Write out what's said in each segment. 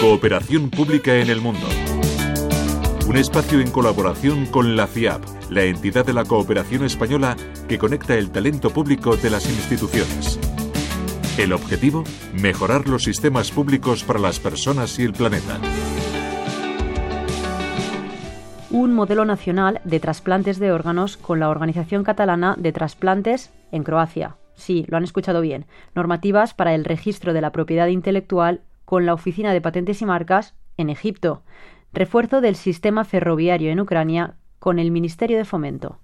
Cooperación pública en el mundo. Un espacio en colaboración con la FIAP, la entidad de la cooperación española que conecta el talento público de las instituciones. El objetivo, mejorar los sistemas públicos para las personas y el planeta. Un modelo nacional de trasplantes de órganos con la Organización Catalana de Trasplantes en Croacia. Sí, lo han escuchado bien. Normativas para el registro de la propiedad intelectual con la Oficina de Patentes y Marcas en Egipto. Refuerzo del sistema ferroviario en Ucrania con el Ministerio de Fomento.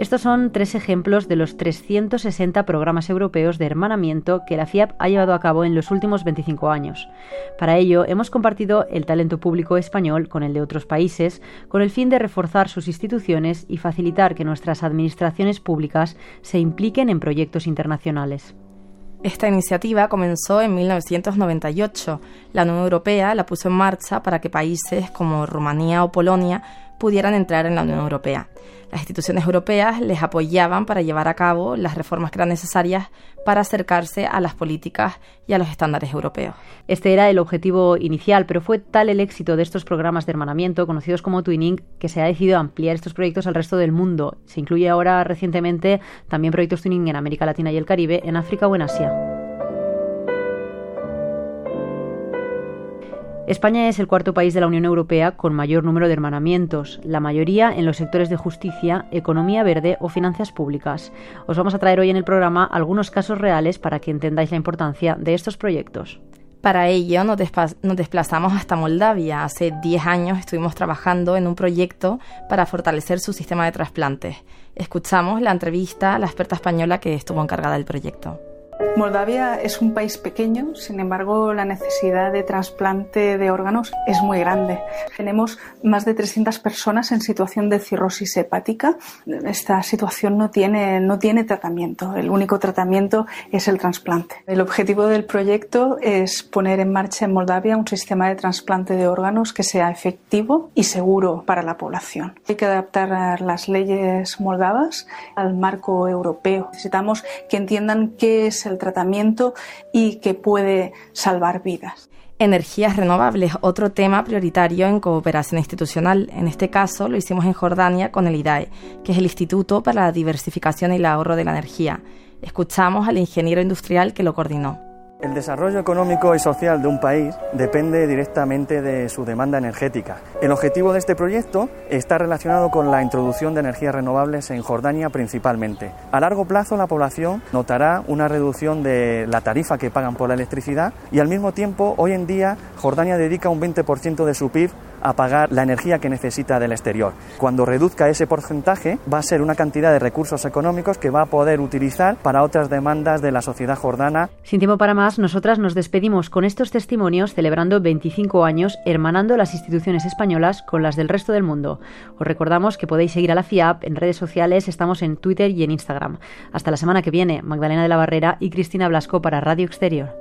Estos son tres ejemplos de los 360 programas europeos de hermanamiento que la FIAP ha llevado a cabo en los últimos 25 años. Para ello, hemos compartido el talento público español con el de otros países, con el fin de reforzar sus instituciones y facilitar que nuestras administraciones públicas se impliquen en proyectos internacionales. Esta iniciativa comenzó en 1998. La Unión Europea la puso en marcha para que países como Rumanía o Polonia pudieran entrar en la Unión Europea. Las instituciones europeas les apoyaban para llevar a cabo las reformas que eran necesarias para acercarse a las políticas y a los estándares europeos. Este era el objetivo inicial, pero fue tal el éxito de estos programas de hermanamiento, conocidos como Twinning, que se ha decidido ampliar estos proyectos al resto del mundo. Se incluye ahora recientemente también proyectos Twinning en América Latina y el Caribe, en África o en Asia. España es el cuarto país de la Unión Europea con mayor número de hermanamientos, la mayoría en los sectores de justicia, economía verde o finanzas públicas. Os vamos a traer hoy en el programa algunos casos reales para que entendáis la importancia de estos proyectos. Para ello nos, desplazamos hasta Moldavia. Hace 10 años estuvimos trabajando en un proyecto para fortalecer su sistema de trasplantes. Escuchamos la entrevista a la experta española que estuvo encargada del proyecto. Moldavia es un país pequeño, sin embargo la necesidad de trasplante de órganos es muy grande. Tenemos más de 300 personas en situación de cirrosis hepática. Esta situación no tiene, no tiene tratamiento, el único tratamiento es el trasplante. El objetivo del proyecto es poner en marcha en Moldavia un sistema de trasplante de órganos que sea efectivo y seguro para la población. Hay que adaptar las leyes moldavas al marco europeo. Necesitamos que entiendan qué es el tratamiento y que puede salvar vidas. Energías renovables, otro tema prioritario en cooperación institucional. En este caso lo hicimos en Jordania con el IDAE, que es el Instituto para la Diversificación y el Ahorro de la Energía. Escuchamos al ingeniero industrial que lo coordinó. El desarrollo económico y social de un país depende directamente de su demanda energética. El objetivo de este proyecto está relacionado con la introducción de energías renovables en Jordania principalmente. A largo plazo la población notará una reducción de la tarifa que pagan por la electricidad y al mismo tiempo hoy en día Jordania dedica un 20% de su PIB a pagar la energía que necesita del exterior. Cuando reduzca ese porcentaje, va a ser una cantidad de recursos económicos que va a poder utilizar para otras demandas de la sociedad jordana. Sin tiempo para más, nosotras nos despedimos con estos testimonios celebrando 25 años hermanando las instituciones españolas con las del resto del mundo. Os recordamos que podéis seguir a la FIAP en redes sociales, estamos en Twitter y en Instagram. Hasta la semana que viene, Magdalena de la Barrera y Cristina Blasco para Radio Exterior.